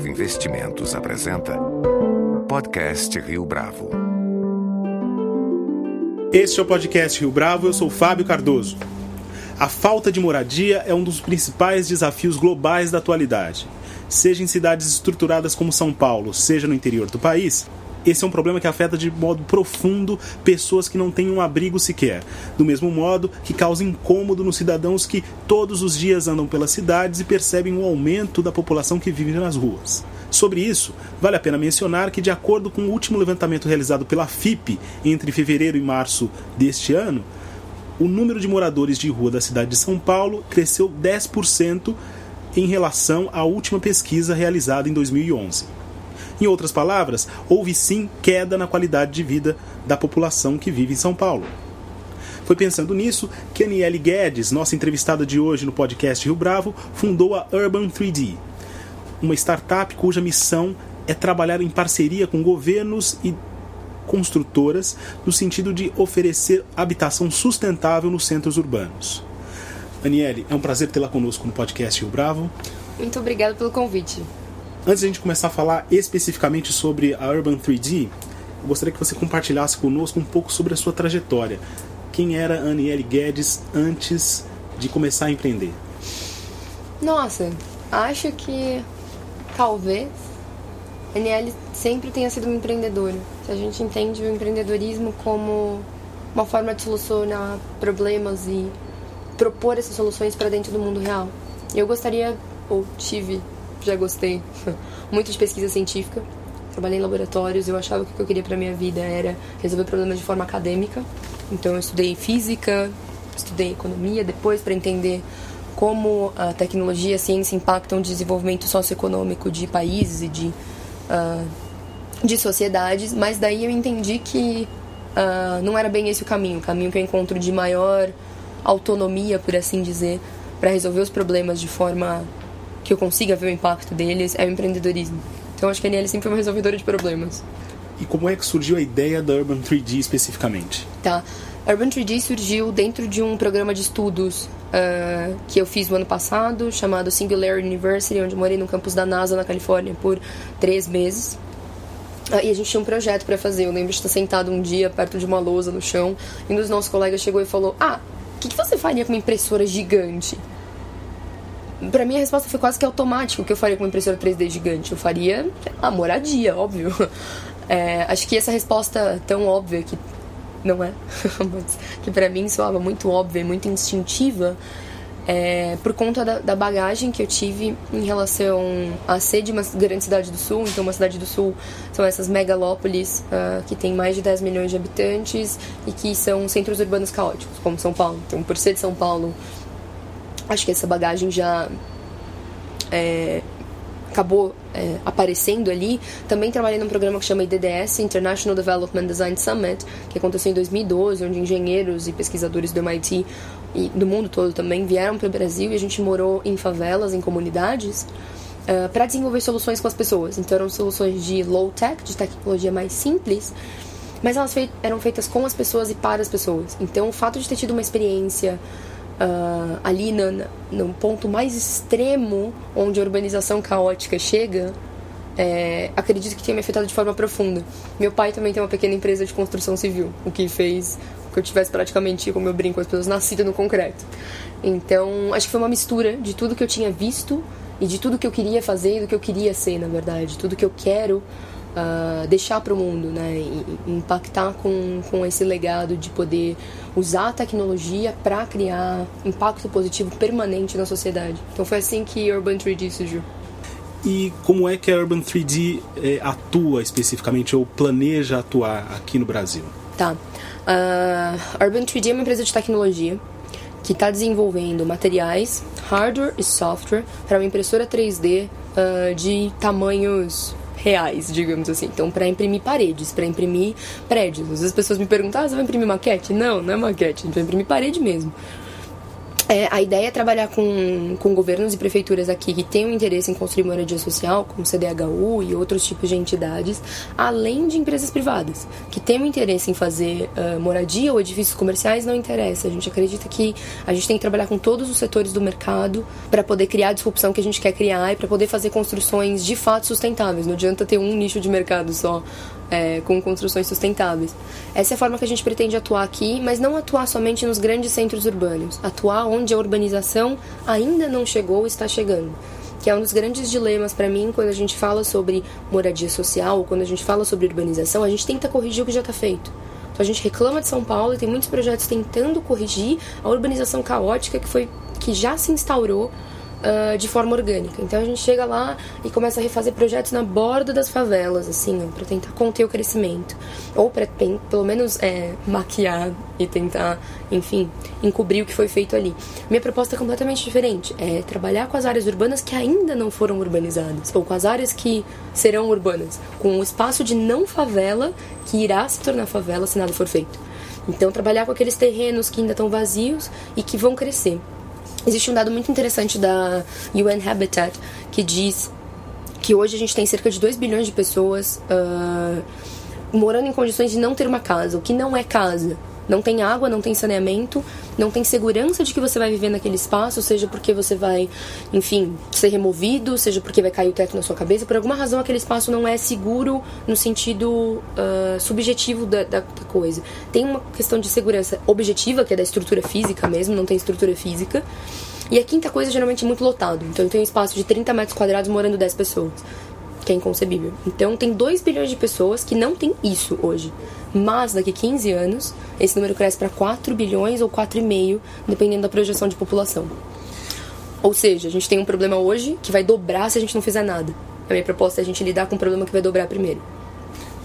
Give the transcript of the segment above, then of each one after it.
Bravo Investimentos apresenta Podcast Rio Bravo. Este é o podcast Rio Bravo, eu sou Fábio Cardoso. A falta de moradia é um dos principais desafios globais da atualidade. Seja em cidades estruturadas como São Paulo, seja no interior do país, esse é um problema que afeta de modo profundo pessoas que não têm um abrigo sequer. Do mesmo modo que causa incômodo nos cidadãos que todos os dias andam pelas cidades e percebem o aumento da população que vive nas ruas. Sobre isso, vale a pena mencionar que, de acordo com o último levantamento realizado pela FIP entre fevereiro e março deste ano, o número de moradores de rua da cidade de São Paulo cresceu 10% em relação à última pesquisa realizada em 2011. Em outras palavras, houve sim queda na qualidade de vida da população que vive em São Paulo. Foi pensando nisso que Aniele Guedes, nossa entrevistada de hoje no podcast Rio Bravo, fundou a Urban 3D, uma startup cuja missão é trabalhar em parceria com governos e construtoras no sentido de oferecer habitação sustentável nos centros urbanos. Aniele, é um prazer tê-la conosco no podcast Rio Bravo. Muito obrigada pelo convite. Antes de a gente começar a falar especificamente sobre a Urban 3D, eu gostaria que você compartilhasse conosco um pouco sobre a sua trajetória. Quem era a Aniele Guedes antes de começar a empreender? Nossa, acho que talvez a Aniele sempre tenha sido uma empreendedora. Se a gente entende o empreendedorismo como uma forma de solucionar problemas e propor essas soluções para dentro do mundo real. Eu gostaria, ou tive já gostei muito de pesquisa científica. Trabalhei em laboratórios, eu achava que o que eu queria para minha vida era resolver problemas de forma acadêmica. Então eu estudei física, estudei economia depois para entender como a tecnologia e a ciência impactam o desenvolvimento socioeconômico de países e de, uh, de sociedades, mas daí eu entendi que uh, não era bem esse o caminho, o caminho que eu encontro de maior autonomia, por assim dizer, para resolver os problemas de forma que eu consiga ver o impacto deles é o empreendedorismo. Então acho que a NL sempre foi uma resolvedora de problemas. E como é que surgiu a ideia da Urban 3D especificamente? Tá. A Urban 3D surgiu dentro de um programa de estudos uh, que eu fiz no ano passado, chamado Singular University, onde morei no campus da NASA na Califórnia por três meses. Uh, e a gente tinha um projeto para fazer. Eu lembro de estar sentado um dia perto de uma lousa no chão e um dos nossos colegas chegou e falou: Ah, o que, que você faria com uma impressora gigante? Pra mim a resposta foi quase que automática o que eu faria com uma impressora 3D gigante. Eu faria a moradia, óbvio. É, acho que essa resposta tão óbvia que não é, mas que para mim soava muito óbvia e muito instintiva, é, por conta da, da, bagagem que eu tive em relação a ser de uma grande cidade do sul. Então, uma cidade do sul são essas megalópolis uh, que tem mais de 10 milhões de habitantes e que são centros urbanos caóticos, como São Paulo. Então, por ser de São Paulo acho que essa bagagem já é, acabou é, aparecendo ali. Também trabalhei num programa que chama IDDS, International Development Design Summit, que aconteceu em 2012, onde engenheiros e pesquisadores do MIT e do mundo todo também vieram para o Brasil e a gente morou em favelas, em comunidades, uh, para desenvolver soluções com as pessoas. Então eram soluções de low tech, de tecnologia mais simples, mas elas fei eram feitas com as pessoas e para as pessoas. Então o fato de ter tido uma experiência uh, ali no, no, ponto mais extremo onde a urbanização caótica chega, é, acredito que tenha me afetado de forma profunda. Meu pai também tem uma pequena empresa de construção civil, o que fez que eu tivesse praticamente, como eu brinco, as pessoas nascidas no concreto. Então, acho que foi uma mistura de tudo que eu tinha visto e de tudo que eu queria fazer e do que eu queria ser, na verdade. Tudo que eu quero uh, deixar para o mundo, né? E, impactar com, com esse legado de poder usar a tecnologia para criar impacto positivo permanente na sociedade. Então foi assim que Urban 3D surgiu. E como é que a Urban 3D é, eh, atua especificamente ou planeja atuar aqui no Brasil? Tá. Uh, Urban 3D é uma empresa de tecnologia que está desenvolvendo materiais, hardware e software para uma impressora 3D uh, ah, de tamanhos reais, digamos assim. Então, para imprimir paredes, para imprimir prédios. Às vezes as pessoas me perguntam: ah, você vai imprimir maquete? Não, não é maquete, a gente vai imprimir parede mesmo. É, a ideia é trabalhar com, com governos e prefeituras aqui que tenham interesse em construir moradia social, como CDHU e outros tipos de entidades, além de empresas privadas, que tenham interesse em fazer uh, moradia ou edifícios comerciais, não interessa. A gente acredita que a gente tem que trabalhar com todos os setores do mercado para poder criar a disrupção que a gente quer criar e para poder fazer construções de fato sustentáveis. Não adianta ter um nicho de mercado só é, com construções sustentáveis. Essa é a forma que a gente pretende atuar aqui, mas não atuar somente nos grandes centros urbanos, atuar onde a urbanização ainda não chegou está chegando. Que é um dos grandes dilemas para mim quando a gente fala sobre moradia social, ou quando a gente fala sobre urbanização, a gente tenta corrigir o que já está feito. Então a gente reclama de São Paulo e tem muitos projetos tentando corrigir a urbanização caótica que foi que já se instaurou uh, de forma orgânica. Então a gente chega lá e começa a refazer projetos na borda das favelas, assim, para tentar conter o crescimento. Ou para pelo menos é, maquiar e tentar, enfim, encobrir o que foi feito ali. Minha proposta é completamente diferente. É trabalhar com as áreas urbanas que ainda não foram urbanizadas, ou com as áreas que serão urbanas, com o espaço de não favela que irá se tornar favela se nada for feito. Então, trabalhar com aqueles terrenos que ainda estão vazios e que vão crescer. Existe um dado muito interessante da UN Habitat que diz que hoje a gente tem cerca de 2 bilhões de pessoas uh, morando em condições de não ter uma casa, o que não é casa. Não tem água, não tem saneamento, não tem segurança de que você vai viver naquele espaço, seja porque você vai, enfim, ser removido, seja porque vai cair o teto na sua cabeça. Por alguma razão, aquele espaço não é seguro no sentido uh, subjetivo da, da, coisa. Tem uma questão de segurança objetiva, que é da estrutura física mesmo, não tem estrutura física. E a quinta coisa geralmente é muito lotado. Então tem um espaço de 30 metros quadrados morando 10 pessoas. Que é inconcebível. Então tem 2 bilhões de pessoas que não tem isso hoje. Mas daqui 15 anos, esse número cresce para 4 bilhões ou 4,5, dependendo da projeção de população. Ou seja, a gente tem um problema hoje que vai dobrar se a gente não fizer nada. A minha proposta é a gente lidar com um problema que vai dobrar primeiro.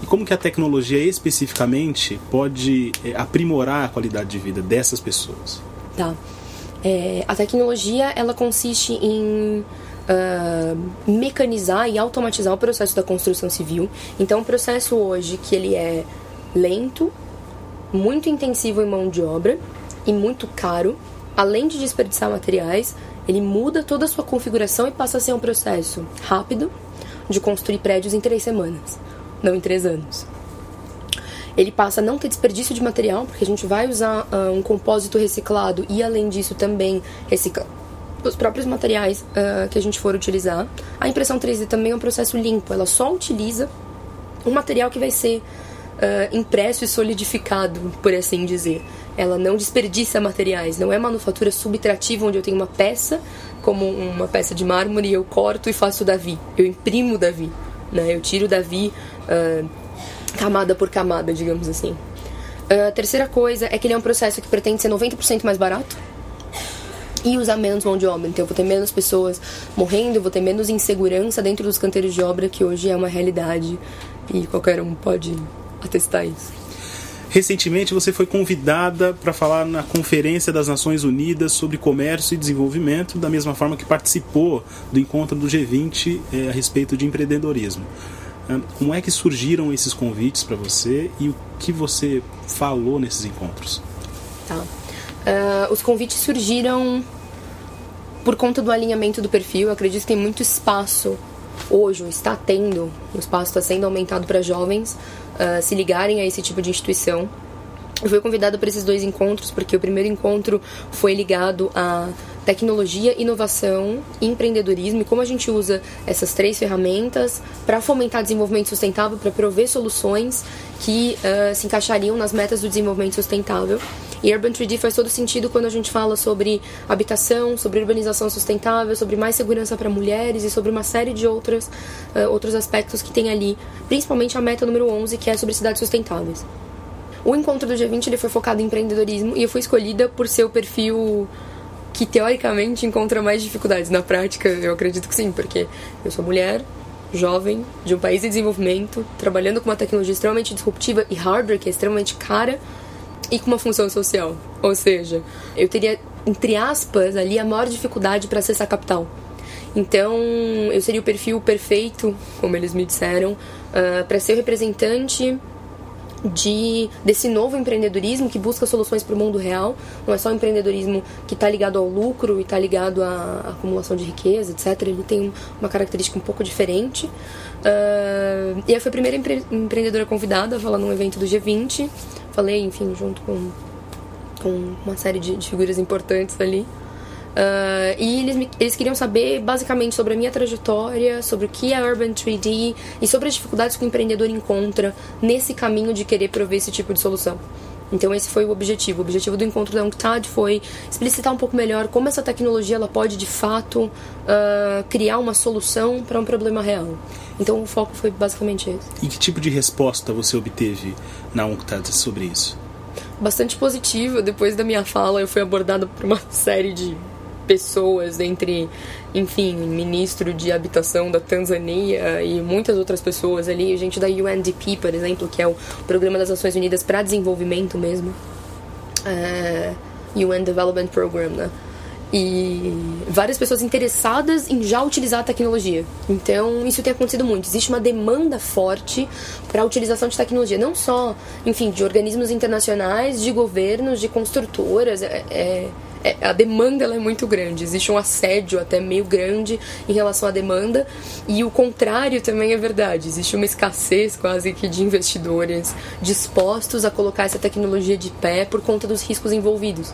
E como que a tecnologia especificamente pode é, aprimorar a qualidade de vida dessas pessoas? Tá. É, a tecnologia ela consiste em uh, mecanizar e automatizar o processo da construção civil. Então, o processo hoje que ele é lento, muito intensivo em mão de obra e muito caro, além de desperdiçar materiais, ele muda toda a sua configuração e passa a ser um processo rápido de construir prédios em três semanas, não em três anos. Ele passa a não ter desperdício de material, porque a gente vai usar uh, um compósito reciclado e, além disso, também reciclar os próprios materiais uh, que a gente for utilizar. A impressão 3D também é um processo limpo, ela só utiliza um material que vai ser uh, impresso e solidificado, por assim dizer. Ela não desperdiça materiais, não é manufatura subtrativa onde eu tenho uma peça, como uma peça de mármore, e eu corto e faço Davi. Eu imprimo Davi, né? Eu tiro Davi uh, camada por camada, digamos assim. A terceira coisa é que ele é um processo que pretende ser 90% mais barato e usar menos mão de obra. Então eu vou ter menos pessoas morrendo, eu vou ter menos insegurança dentro dos canteiros de obra, que hoje é uma realidade e qualquer um pode atestar isso. Recentemente você foi convidada para falar na Conferência das Nações Unidas sobre Comércio e Desenvolvimento, da mesma forma que participou do encontro do G20 eh, a respeito de empreendedorismo. Como é que surgiram esses convites para você e o que você falou nesses encontros? Tá. Uh, os convites surgiram por conta do alinhamento do perfil. Acredito que tem muito espaço hoje, está tendo, o espaço está sendo aumentado para jovens uh, se ligarem a esse tipo de instituição. Eu fui convidada para esses dois encontros porque o primeiro encontro foi ligado a tecnologia, inovação e empreendedorismo e como a gente usa essas três ferramentas para fomentar desenvolvimento sustentável, para prover soluções que uh, se encaixariam nas metas do desenvolvimento sustentável. E Urban 3D faz todo sentido quando a gente fala sobre habitação, sobre urbanização sustentável, sobre mais segurança para mulheres e sobre uma série de outras, uh, outros aspectos que tem ali, principalmente a meta número 11, que é sobre cidades sustentáveis. O encontro do G20 ele foi focado em empreendedorismo e eu fui escolhida por ser o perfil que teoricamente encontra mais dificuldades. Na prática, eu acredito que sim, porque eu sou mulher, jovem, de um país em desenvolvimento, trabalhando com uma tecnologia extremamente disruptiva e hardware que é extremamente cara e com uma função social. Ou seja, eu teria, entre aspas, ali a maior dificuldade para acessar capital. Então, eu seria o perfil perfeito, como eles me disseram, uh, ah, para ser o representante de desse novo empreendedorismo que busca soluções para o mundo real. Não é só um empreendedorismo que está ligado ao lucro e está ligado à acumulação de riqueza, etc. Ele tem uma característica um pouco diferente. Uh, e eu fui a primeira empre empreendedora convidada a falar num evento do G20. Falei, enfim, junto com, com uma série de, de figuras importantes ali. Uh, e eles, eles queriam saber basicamente sobre a minha trajetória, sobre o que é Urban 3D e sobre as dificuldades que o empreendedor encontra nesse caminho de querer prover esse tipo de solução. Então esse foi o objetivo. O objetivo do encontro da UNCTAD foi explicitar um pouco melhor como essa tecnologia ela pode de fato uh, criar uma solução para um problema real. Então o foco foi basicamente esse. E que tipo de resposta você obteve na UNCTAD sobre isso? Bastante positiva. Depois da minha fala, eu fui abordada por uma série de pessoas, entre, enfim, ministro de habitação da Tanzânia e muitas outras pessoas ali, gente da UNDP, por exemplo, que é o Programa das Nações Unidas para Desenvolvimento mesmo, é, UN Development Program, né? e várias pessoas interessadas em já utilizar a tecnologia. Então, isso tem acontecido muito. Existe uma demanda forte para a utilização de tecnologia, não só, enfim, de organismos internacionais, de governos, de construtoras. É, é, a demanda ela é muito grande, existe um assédio até meio grande em relação à demanda, e o contrário também é verdade, existe uma escassez quase que de investidores dispostos a colocar essa tecnologia de pé por conta dos riscos envolvidos.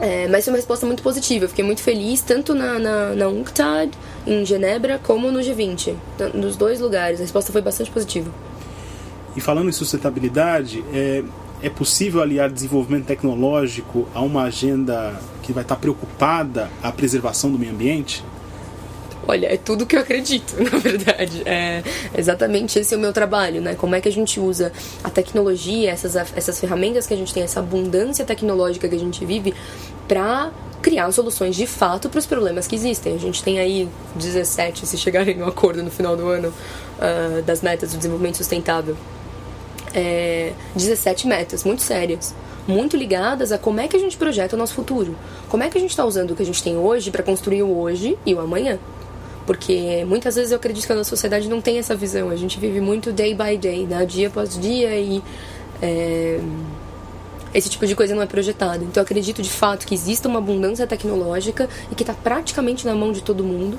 É, mas foi uma resposta muito positiva. Eu fiquei muito feliz, tanto na, na, na UNCTAD, em Genebra, como no G20. Nos dois lugares. A resposta foi bastante positiva. E falando em sustentabilidade, é, é possível aliar desenvolvimento tecnológico a uma agenda que vai estar preocupada a preservação do meio ambiente? Olha, é tudo que eu acredito, na verdade. É exatamente esse é o meu trabalho, né? Como é que a gente usa a tecnologia, essas, essas ferramentas que a gente tem, essa abundância tecnológica que a gente vive, para criar soluções de fato para os problemas que existem. A gente tem aí 17, se chegarem a um acordo no final do ano, uh, das metas do desenvolvimento sustentável é, 17 metas muito sérias, muito ligadas a como é que a gente projeta o nosso futuro. Como é que a gente está usando o que a gente tem hoje para construir o hoje e o amanhã. Porque muitas vezes eu acredito que a nossa sociedade não tem essa visão. A gente vive muito day by day, né? dia após dia e é, esse tipo de coisa não é projetado. Então eu acredito de fato que exista uma abundância tecnológica e que está praticamente na mão de todo mundo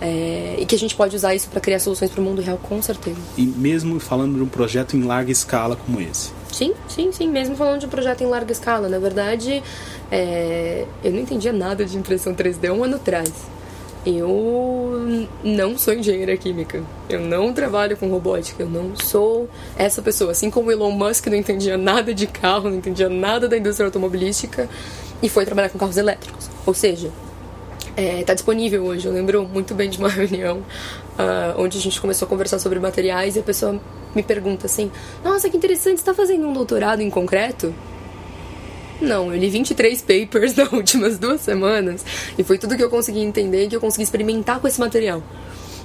é, e que a gente pode usar isso para criar soluções para o mundo real, com certeza. E mesmo falando de um projeto em larga escala como esse? Sim, sim, sim. Mesmo falando de um projeto em larga escala. Na verdade, é, eu não entendia nada de impressão 3D um ano atrás. Eu não sou engenheira química. Eu não trabalho com robótica. Eu não sou essa pessoa. Assim como Elon Musk não entendia nada de carro, não entendia nada da indústria automobilística e foi trabalhar com carros elétricos. Ou seja, está é, tá disponível hoje. Eu lembro muito bem de uma reunião uh, onde a gente começou a conversar sobre materiais e a pessoa me pergunta assim: Nossa, que interessante, está fazendo um doutorado em concreto? Não, eu li 23 papers nas últimas duas semanas e foi tudo que eu consegui entender e que eu consegui experimentar com esse material.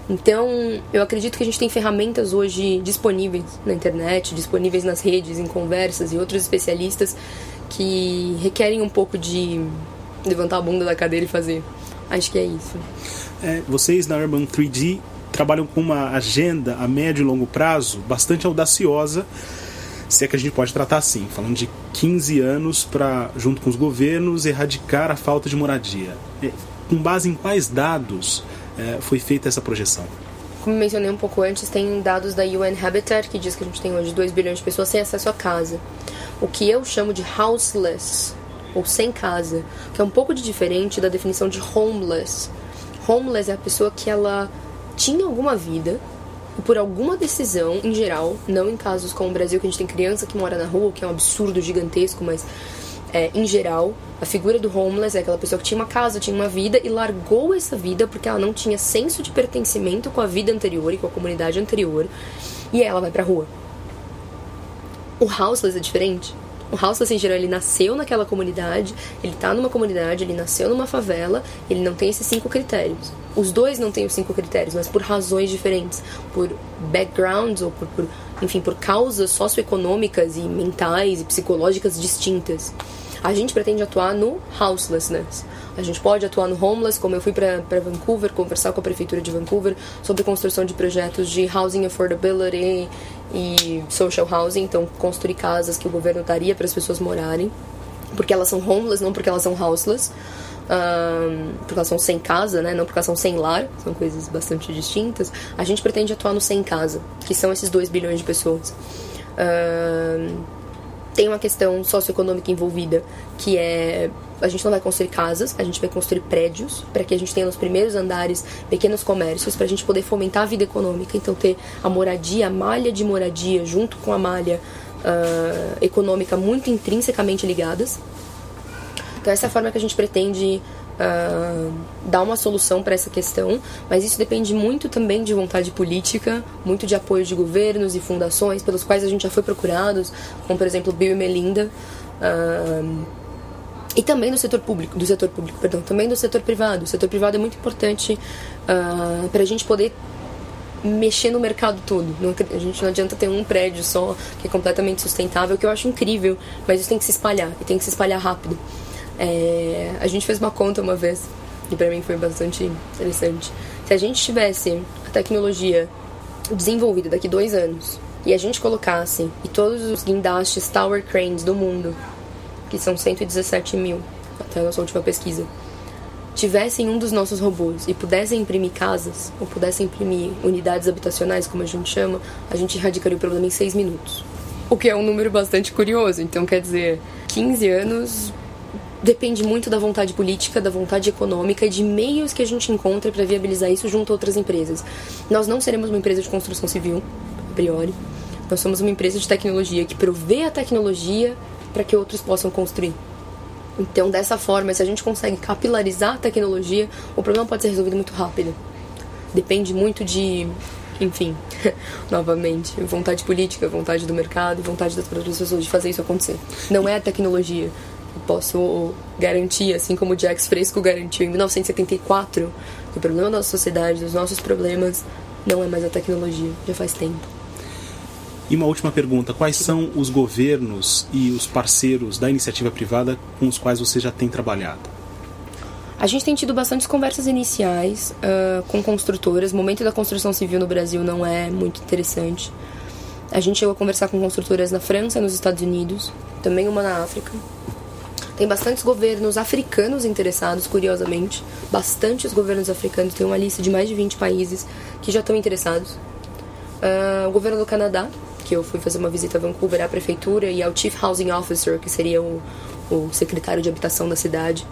Então, eu acredito que a gente tem ferramentas hoje disponíveis na internet, disponíveis nas redes, em conversas e outros especialistas que requerem um pouco de levantar a bunda da cadeira e fazer. Acho que é isso. É, vocês na Urban 3D trabalham com uma agenda a médio e longo prazo bastante audaciosa, se é que a gente pode tratar assim, falando de 15 anos para, junto com os governos, erradicar a falta de moradia. É, com base em quais dados é, foi feita essa projeção? Como mencionei um pouco antes, tem dados da UN Habitat que diz que a gente tem hoje 2 bilhões de pessoas sem acesso à casa. O que eu chamo de houseless, ou sem casa, que é um pouco de diferente da definição de homeless. Homeless é a pessoa que ela tinha alguma vida e por alguma decisão, em geral, não em casos como o Brasil que a gente tem criança que mora na rua, que é um absurdo gigantesco, mas é, em geral, a figura do homeless é aquela pessoa que tinha uma casa, tinha uma vida e largou essa vida porque ela não tinha senso de pertencimento com a vida anterior e com a comunidade anterior, e ela vai pra rua. O houseless é diferente. O House assim, geral, ele nasceu naquela comunidade, ele tá numa comunidade, ele nasceu numa favela, ele não tem esses cinco critérios. Os dois não têm os cinco critérios, mas por razões diferentes, por backgrounds ou por, por enfim, por causas socioeconômicas e mentais e psicológicas distintas. A gente pretende atuar no houselessness, A gente pode atuar no homeless, como eu fui para Vancouver conversar com a prefeitura de Vancouver sobre construção de projetos de housing affordability e social housing, então construir casas que o governo daria para as pessoas morarem, porque elas são homeless, não porque elas são houseless. Um, porque elas são sem casa, né? não porque elas são sem lar, são coisas bastante distintas. A gente pretende atuar no sem casa, que são esses 2 bilhões de pessoas. Um, tem uma questão socioeconômica envolvida, que é a gente não vai construir casas, a gente vai construir prédios para que a gente tenha nos primeiros andares pequenos comércios para a gente poder fomentar a vida econômica. Então ter a moradia, a malha de moradia junto com a malha uh, econômica muito intrinsecamente ligadas. Então essa é a forma que a gente pretende uh, dar uma solução para essa questão, mas isso depende muito também de vontade política, muito de apoio de governos e fundações pelos quais a gente já foi procurados, como por exemplo Bill e Melinda. Uh, e também do setor público, do setor público, perdão, também do setor privado. O setor privado é muito importante uh, para a gente poder mexer no mercado todo. Não, a gente não adianta ter um prédio só que é completamente sustentável, que eu acho incrível, mas isso tem que se espalhar e tem que se espalhar rápido. É, a gente fez uma conta uma vez, e para mim foi bastante interessante. Se a gente tivesse a tecnologia desenvolvida daqui dois anos e a gente colocasse e todos os guindastes Tower Cranes do mundo, que são 117 mil até a nossa última pesquisa, tivessem um dos nossos robôs e pudessem imprimir casas, ou pudessem imprimir unidades habitacionais, como a gente chama, a gente erradicaria o problema em 6 minutos. O que é um número bastante curioso. Então, quer dizer, 15 anos depende muito da vontade política, da vontade econômica e de meios que a gente encontra para viabilizar isso junto a outras empresas. Nós não seremos uma empresa de construção civil, a priori. Nós somos uma empresa de tecnologia que provê a tecnologia para que outros possam construir. Então, dessa forma, se a gente consegue capilarizar a tecnologia, o problema pode ser resolvido muito rápido. Depende muito de, enfim, novamente, vontade política, vontade do mercado, vontade das próprias pessoas de fazer isso acontecer. Não é a tecnologia posso garantir, assim como o Jax Fresco garantiu em 1974, que o problema da nossa sociedade, dos nossos problemas, não é mais a tecnologia, já faz tempo. E uma última pergunta: quais são os governos e os parceiros da iniciativa privada com os quais você já tem trabalhado? A gente tem tido bastantes conversas iniciais uh, com construtoras. O momento da construção civil no Brasil não é muito interessante. A gente chegou a conversar com construtoras na França, nos Estados Unidos, também uma na África. Tem bastantes governos africanos interessados, curiosamente. Bastantes governos africanos, tem uma lista de mais de 20 países que já estão interessados. Uh, o governo do Canadá, que eu fui fazer uma visita a Vancouver, à prefeitura e ao Chief Housing Officer, que seria o, o secretário de habitação da cidade,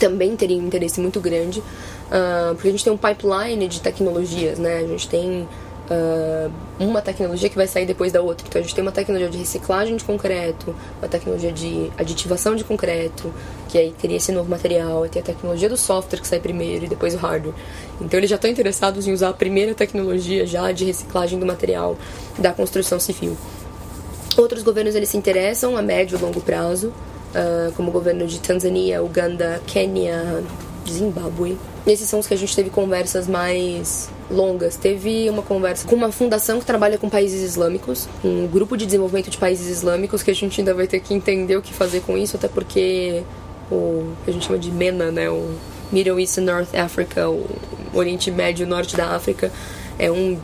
também teria um interesse muito grande, uh, porque a gente tem um pipeline de tecnologias, né? A gente tem uh, uma tecnologia que vai sair depois da outra. Então a gente tem uma tecnologia de reciclagem de concreto, uma tecnologia de aditivação de concreto, que aí teria esse novo material, e tem a tecnologia do software que sai primeiro e depois o hardware. Então eles já estão interessados em usar a primeira tecnologia já de reciclagem do material da construção civil. Outros governos eles se interessam a médio e longo prazo, uh, como o governo de Tanzânia, Uganda, Quênia, Zimbábue. Esses são os que a gente teve conversas mais longas. Teve uma conversa com uma fundação que trabalha com países islâmicos, um grupo de desenvolvimento de países islâmicos que a gente ainda vai ter que entender o que fazer com isso, até porque o que a gente chama de MENA, né, o Middle East and North Africa, o Oriente Médio e Norte da África, é um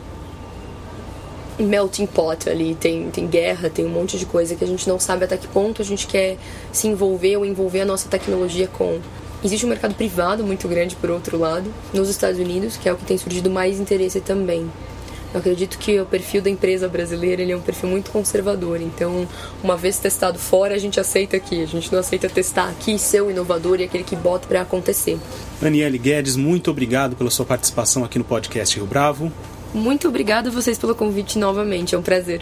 melting pot ali, tem, tem guerra, tem um monte de coisa que a gente não sabe até que ponto a gente quer se envolver ou envolver a nossa tecnologia com. Existe um mercado privado muito grande, por outro lado, nos Estados Unidos, que é o que tem surgido mais interesse também. Eu acredito que o perfil da empresa brasileira ele é um perfil muito conservador. Então, uma vez testado fora, a gente aceita aqui. A gente não aceita testar aqui, ser o inovador e aquele que bota para acontecer. Daniele Guedes, muito obrigado pela sua participação aqui no podcast Rio Bravo. Muito obrigada a vocês pelo convite novamente. É um prazer.